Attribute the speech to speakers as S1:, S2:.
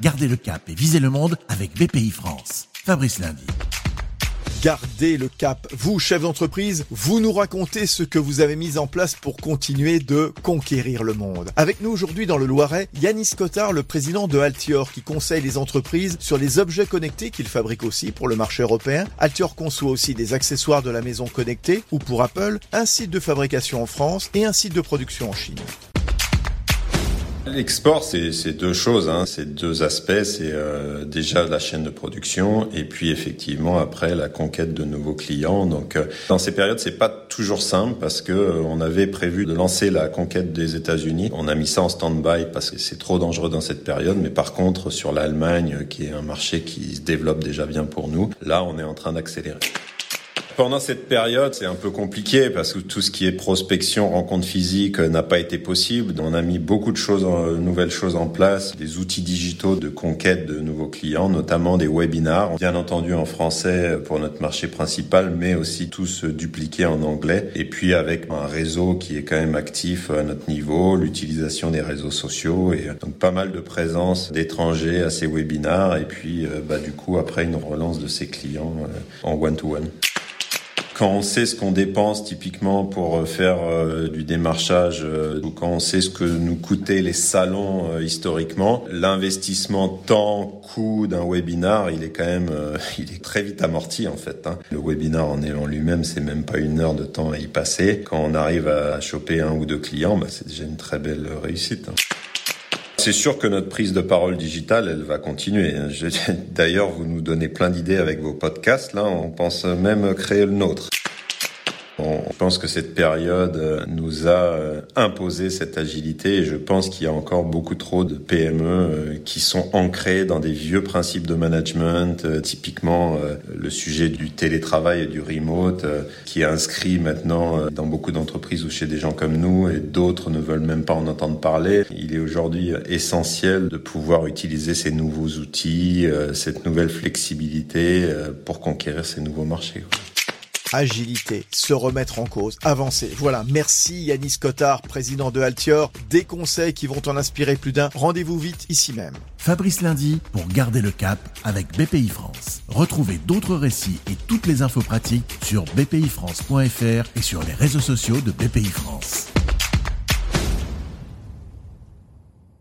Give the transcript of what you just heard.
S1: Gardez le cap et visez le monde avec BPI France. Fabrice Lundi.
S2: Gardez le cap. Vous, chef d'entreprise, vous nous racontez ce que vous avez mis en place pour continuer de conquérir le monde. Avec nous aujourd'hui dans le Loiret, Yanis Cotard, le président de Altior, qui conseille les entreprises sur les objets connectés qu'il fabrique aussi pour le marché européen. Altior conçoit aussi des accessoires de la maison connectée ou pour Apple, un site de fabrication en France et un site de production en Chine.
S3: L'export, c'est deux choses, hein. c'est deux aspects. C'est euh, déjà la chaîne de production et puis effectivement après la conquête de nouveaux clients. Donc euh, dans ces périodes, c'est pas toujours simple parce que euh, on avait prévu de lancer la conquête des États-Unis. On a mis ça en stand-by parce que c'est trop dangereux dans cette période. Mais par contre, sur l'Allemagne, qui est un marché qui se développe déjà bien pour nous, là, on est en train d'accélérer. Pendant cette période, c'est un peu compliqué parce que tout ce qui est prospection, rencontre physique euh, n'a pas été possible. On a mis beaucoup de choses, euh, nouvelles choses en place, des outils digitaux de conquête de nouveaux clients, notamment des webinars, bien entendu en français pour notre marché principal, mais aussi tous dupliqués en anglais. Et puis avec un réseau qui est quand même actif à notre niveau, l'utilisation des réseaux sociaux et donc pas mal de présence d'étrangers à ces webinars. Et puis euh, bah, du coup après une relance de ces clients en one-to-one. -one quand on sait ce qu'on dépense typiquement pour euh, faire euh, du démarchage, euh, ou quand on sait ce que nous coûtaient les salons historiquement, l'investissement temps, coût d'un webinar, il est quand même, il est très vite amorti en fait. Hein. Le webinar en, en lui-même, c'est même pas une heure de temps à y passer. Quand on arrive à choper un ou deux clients, bah, c'est déjà une très belle réussite. Hein. C'est sûr que notre prise de parole digitale, elle va continuer. D'ailleurs, vous nous donnez plein d'idées avec vos podcasts. Là, on pense même créer le nôtre. On pense que cette période euh, nous a euh, imposé cette agilité et je pense qu'il y a encore beaucoup trop de PME euh, qui sont ancrées dans des vieux principes de management, typiquement le sujet du télétravail et du remote qui est inscrit maintenant dans beaucoup d'entreprises ou chez des gens comme nous et d'autres ne veulent même pas en entendre parler. Il est aujourd'hui essentiel de pouvoir utiliser ces nouveaux outils, cette nouvelle flexibilité pour conquérir ces nouveaux marchés
S2: agilité, se remettre en cause, avancer. Voilà, merci Yanis Cotard, président de Altior. Des conseils qui vont en inspirer plus d'un. Rendez-vous vite ici même.
S1: Fabrice Lundi pour garder le cap avec BPI France. Retrouvez d'autres récits et toutes les infos pratiques sur bpifrance.fr et sur les réseaux sociaux de BPI France.